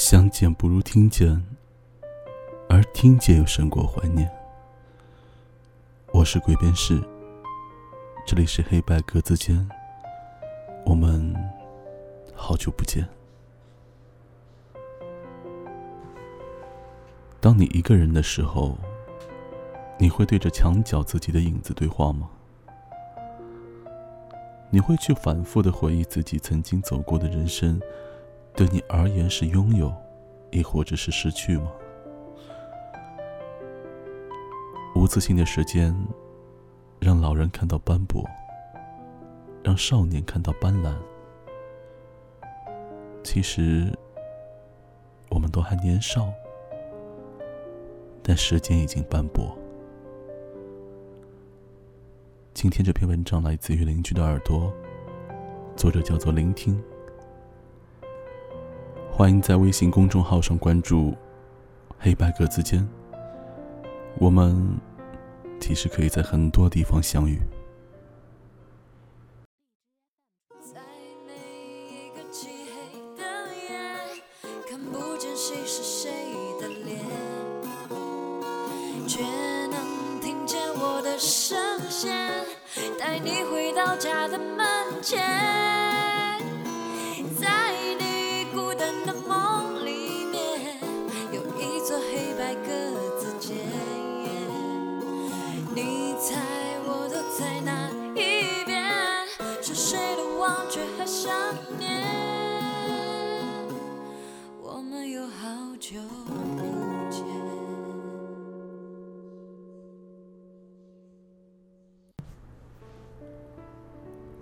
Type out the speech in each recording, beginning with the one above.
相见不如听见，而听见又胜过怀念。我是鬼边士，这里是黑白格子间，我们好久不见。当你一个人的时候，你会对着墙角自己的影子对话吗？你会去反复的回忆自己曾经走过的人生，对你而言是拥有，亦或者是失去吗？无自信的时间，让老人看到斑驳，让少年看到斑斓。其实，我们都还年少，但时间已经斑驳。今天这篇文章来自于邻居的耳朵，作者叫做聆听。欢迎在微信公众号上关注“黑白格子间”，我们其实可以在很多地方相遇。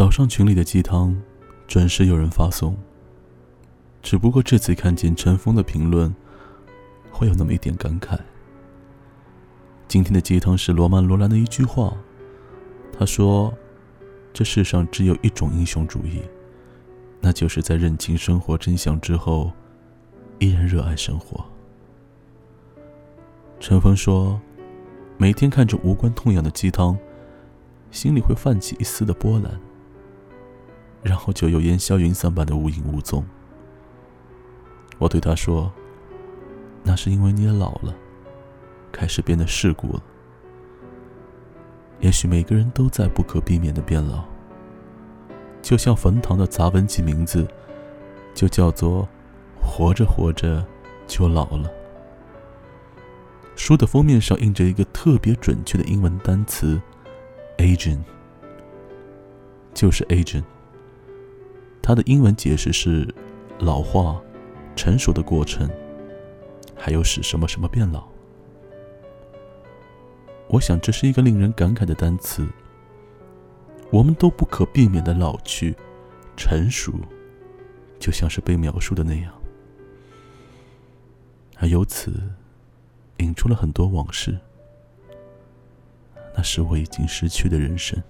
早上群里的鸡汤，准时有人发送。只不过这次看见陈峰的评论，会有那么一点感慨。今天的鸡汤是罗曼·罗兰的一句话，他说：“这世上只有一种英雄主义，那就是在认清生活真相之后，依然热爱生活。”陈峰说：“每天看着无关痛痒的鸡汤，心里会泛起一丝的波澜。”然后就有烟消云散般的无影无踪。我对他说：“那是因为你也老了，开始变得世故了。也许每个人都在不可避免的变老。就像冯唐的杂文集名字，就叫做《活着活着就老了》。书的封面上印着一个特别准确的英文单词 “aging”，就是 “aging”。它的英文解释是“老化、成熟的过程”，还有使什么什么变老。我想这是一个令人感慨的单词。我们都不可避免的老去、成熟，就像是被描述的那样，而由此引出了很多往事。那是我已经失去的人生。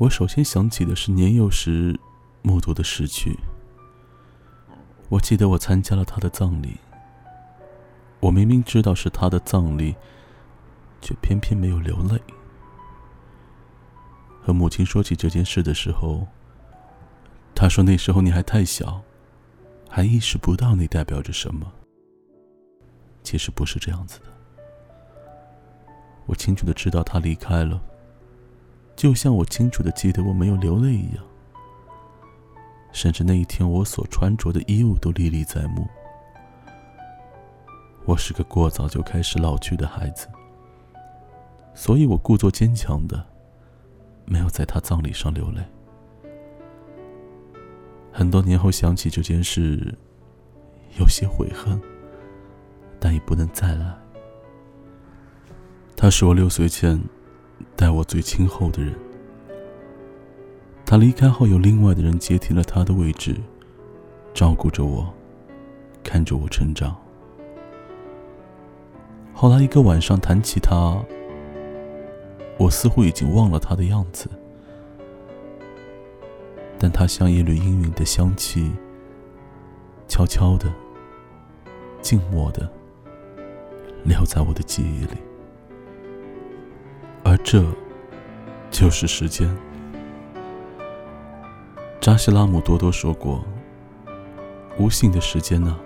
我首先想起的是年幼时目睹的逝去。我记得我参加了他的葬礼。我明明知道是他的葬礼，却偏偏没有流泪。和母亲说起这件事的时候，她说：“那时候你还太小，还意识不到那代表着什么。”其实不是这样子的。我清楚的知道他离开了。就像我清楚的记得我没有流泪一样，甚至那一天我所穿着的衣物都历历在目。我是个过早就开始老去的孩子，所以我故作坚强的，没有在他葬礼上流泪。很多年后想起这件事，有些悔恨，但也不能再来。他是我六岁前。待我最亲厚的人，他离开后，有另外的人接替了他的位置，照顾着我，看着我成长。后来一个晚上谈起他，我似乎已经忘了他的样子，但他像一缕氤氲的香气，悄悄的、静默的，留在我的记忆里。而这，就是时间。扎西拉姆多多说过：“无性的时间呢，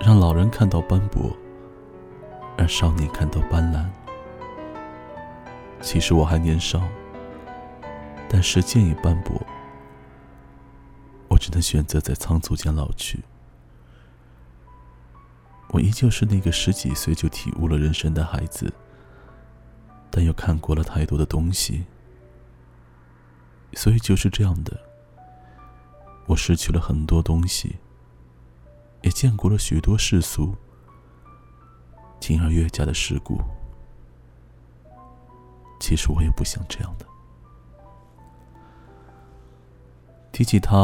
让老人看到斑驳，让少年看到斑斓。”其实我还年少，但时间已斑驳，我只能选择在仓促间老去。我依旧是那个十几岁就体悟了人生的孩子，但又看过了太多的东西。所以就是这样的，我失去了很多东西，也见过了许多世俗，进而越加的世故。其实我也不想这样的。提起他，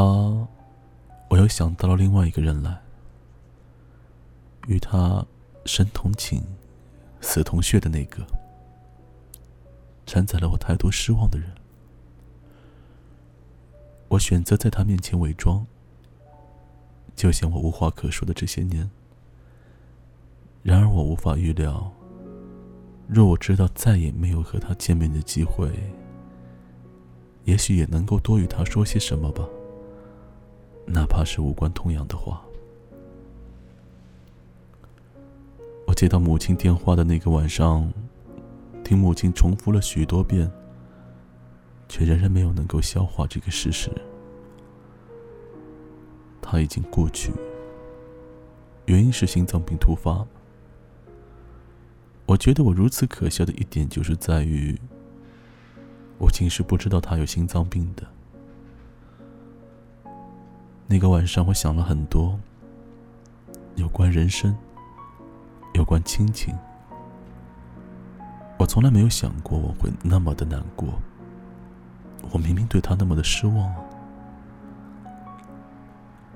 我又想到了另外一个人来，与他生同寝、死同穴的那个，承载了我太多失望的人。我选择在他面前伪装，就像我无话可说的这些年。然而我无法预料，若我知道再也没有和他见面的机会，也许也能够多与他说些什么吧，哪怕是无关痛痒的话。我接到母亲电话的那个晚上，听母亲重复了许多遍。却仍然没有能够消化这个事实。他已经过去，原因是心脏病突发。我觉得我如此可笑的一点，就是在于我竟是不知道他有心脏病的。那个晚上，我想了很多，有关人生，有关亲情。从来没有想过我会那么的难过。我明明对他那么的失望啊！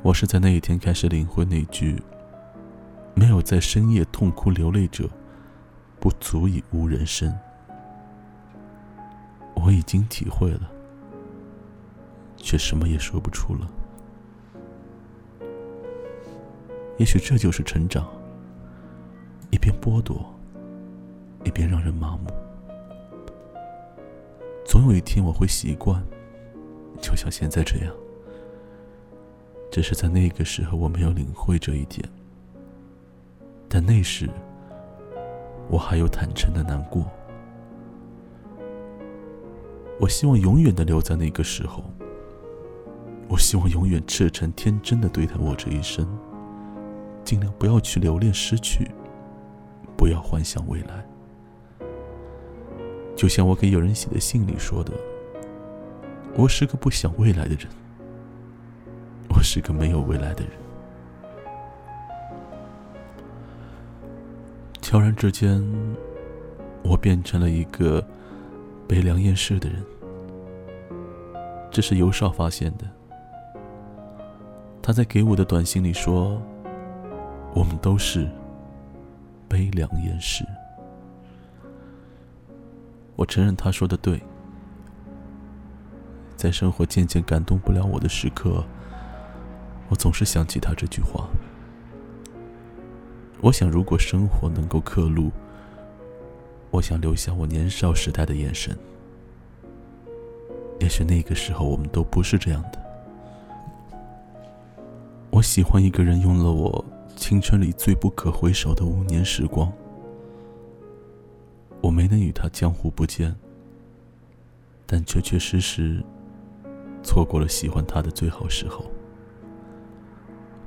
我是在那一天开始领会那句“没有在深夜痛哭流泪者，不足以悟人生”。我已经体会了，却什么也说不出了。也许这就是成长，一边剥夺，一边让人麻木。总有一天我会习惯，就像现在这样。只是在那个时候我没有领会这一点，但那时我还有坦诚的难过。我希望永远的留在那个时候。我希望永远赤诚天真的对待我这一生，尽量不要去留恋失去，不要幻想未来。就像我给有人写的信里说的，我是个不想未来的人，我是个没有未来的人。悄然之间，我变成了一个悲凉厌世的人。这是尤少发现的。他在给我的短信里说：“我们都是悲凉厌世。”我承认他说的对，在生活渐渐感动不了我的时刻，我总是想起他这句话。我想，如果生活能够刻录，我想留下我年少时代的眼神。也许那个时候我们都不是这样的。我喜欢一个人，用了我青春里最不可回首的五年时光。我没能与他江湖不见，但确确实实错过了喜欢他的最好时候，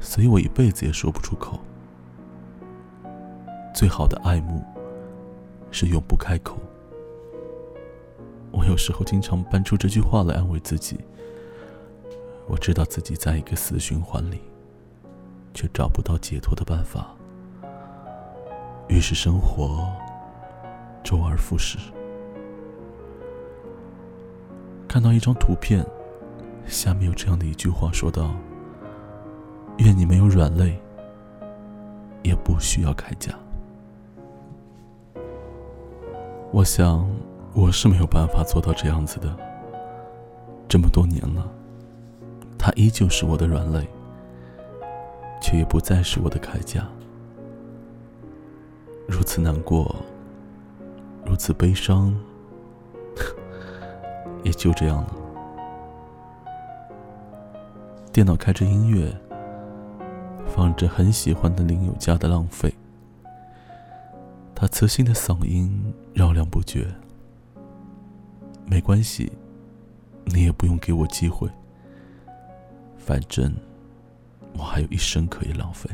所以我一辈子也说不出口。最好的爱慕是永不开口。我有时候经常搬出这句话来安慰自己，我知道自己在一个死循环里，却找不到解脱的办法，于是生活。周而复始。看到一张图片，下面有这样的一句话，说道：“愿你没有软肋，也不需要铠甲。”我想，我是没有办法做到这样子的。这么多年了，他依旧是我的软肋，却也不再是我的铠甲。如此难过。如此悲伤，也就这样了。电脑开着音乐，放着很喜欢的林宥嘉的《浪费》。他磁性的嗓音绕梁不绝。没关系，你也不用给我机会。反正我还有一生可以浪费。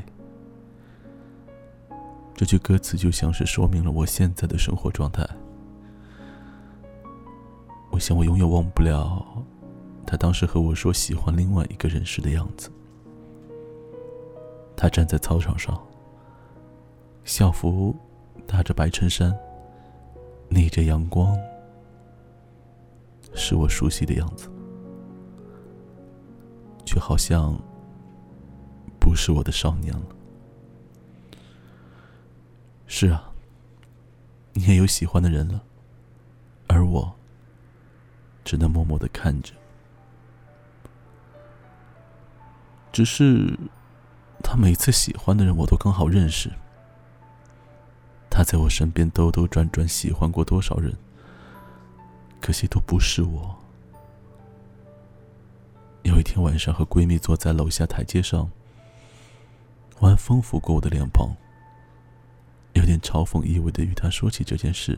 这句歌词就像是说明了我现在的生活状态。我想我永远忘不了他当时和我说喜欢另外一个人时的样子。他站在操场上，校服搭着白衬衫，逆着阳光，是我熟悉的样子，却好像不是我的少年了。是啊，你也有喜欢的人了，而我只能默默的看着。只是，他每次喜欢的人，我都刚好认识。他在我身边兜兜转转，喜欢过多少人，可惜都不是我。有一天晚上，和闺蜜坐在楼下台阶上，晚风拂过我的脸庞。有点嘲讽意味的与他说起这件事。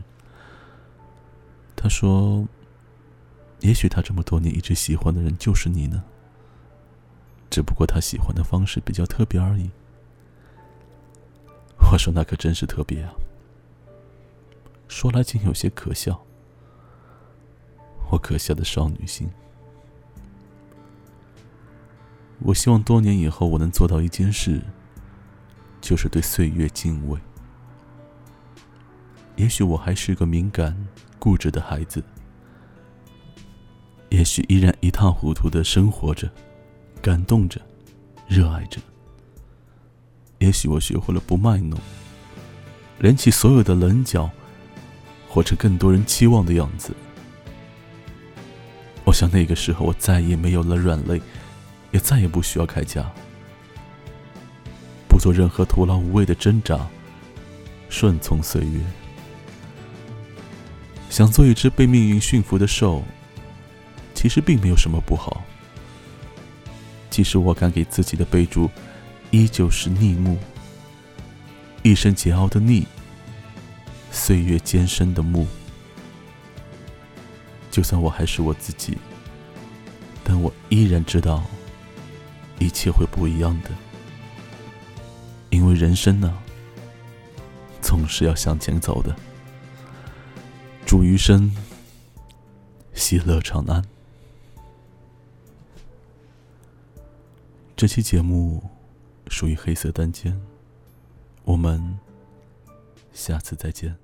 他说：“也许他这么多年一直喜欢的人就是你呢，只不过他喜欢的方式比较特别而已。”我说：“那可真是特别啊！”说来竟有些可笑。我可笑的少女心。我希望多年以后我能做到一件事，就是对岁月敬畏。也许我还是个敏感、固执的孩子，也许依然一塌糊涂的生活着，感动着，热爱着。也许我学会了不卖弄，连起所有的棱角，活成更多人期望的样子。我想那个时候，我再也没有了软肋，也再也不需要铠甲，不做任何徒劳无谓的挣扎，顺从岁月。想做一只被命运驯服的兽，其实并没有什么不好。即使我敢给自己的备注，依旧是逆木，一生桀骜的逆，岁月艰深的木。就算我还是我自己，但我依然知道，一切会不一样的。因为人生呢，总是要向前走的。祝余生喜乐长安。这期节目属于黑色单间，我们下次再见。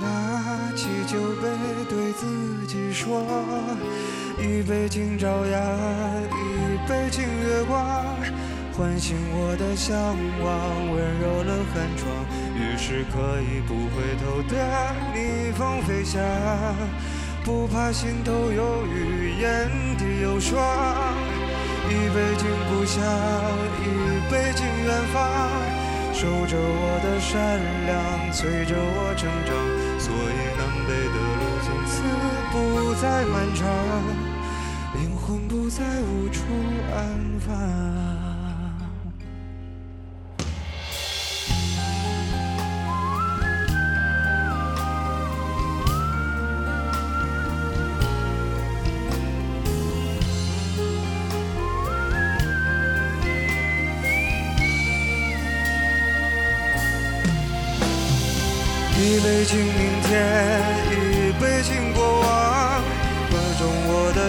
拿起酒杯，对自己说：一杯敬朝阳，一杯敬月光，唤醒我的向往，温柔了寒窗。于是可以不回头的逆风飞翔，不怕心头有雨，眼底有霜。一杯敬故乡，一杯敬远方。守着我的善良，催着我成长，再漫长，灵魂不再无处安放。一杯敬明天。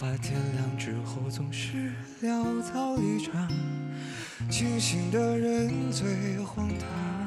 怕，天亮之后总是潦草离场。清醒的人最荒唐。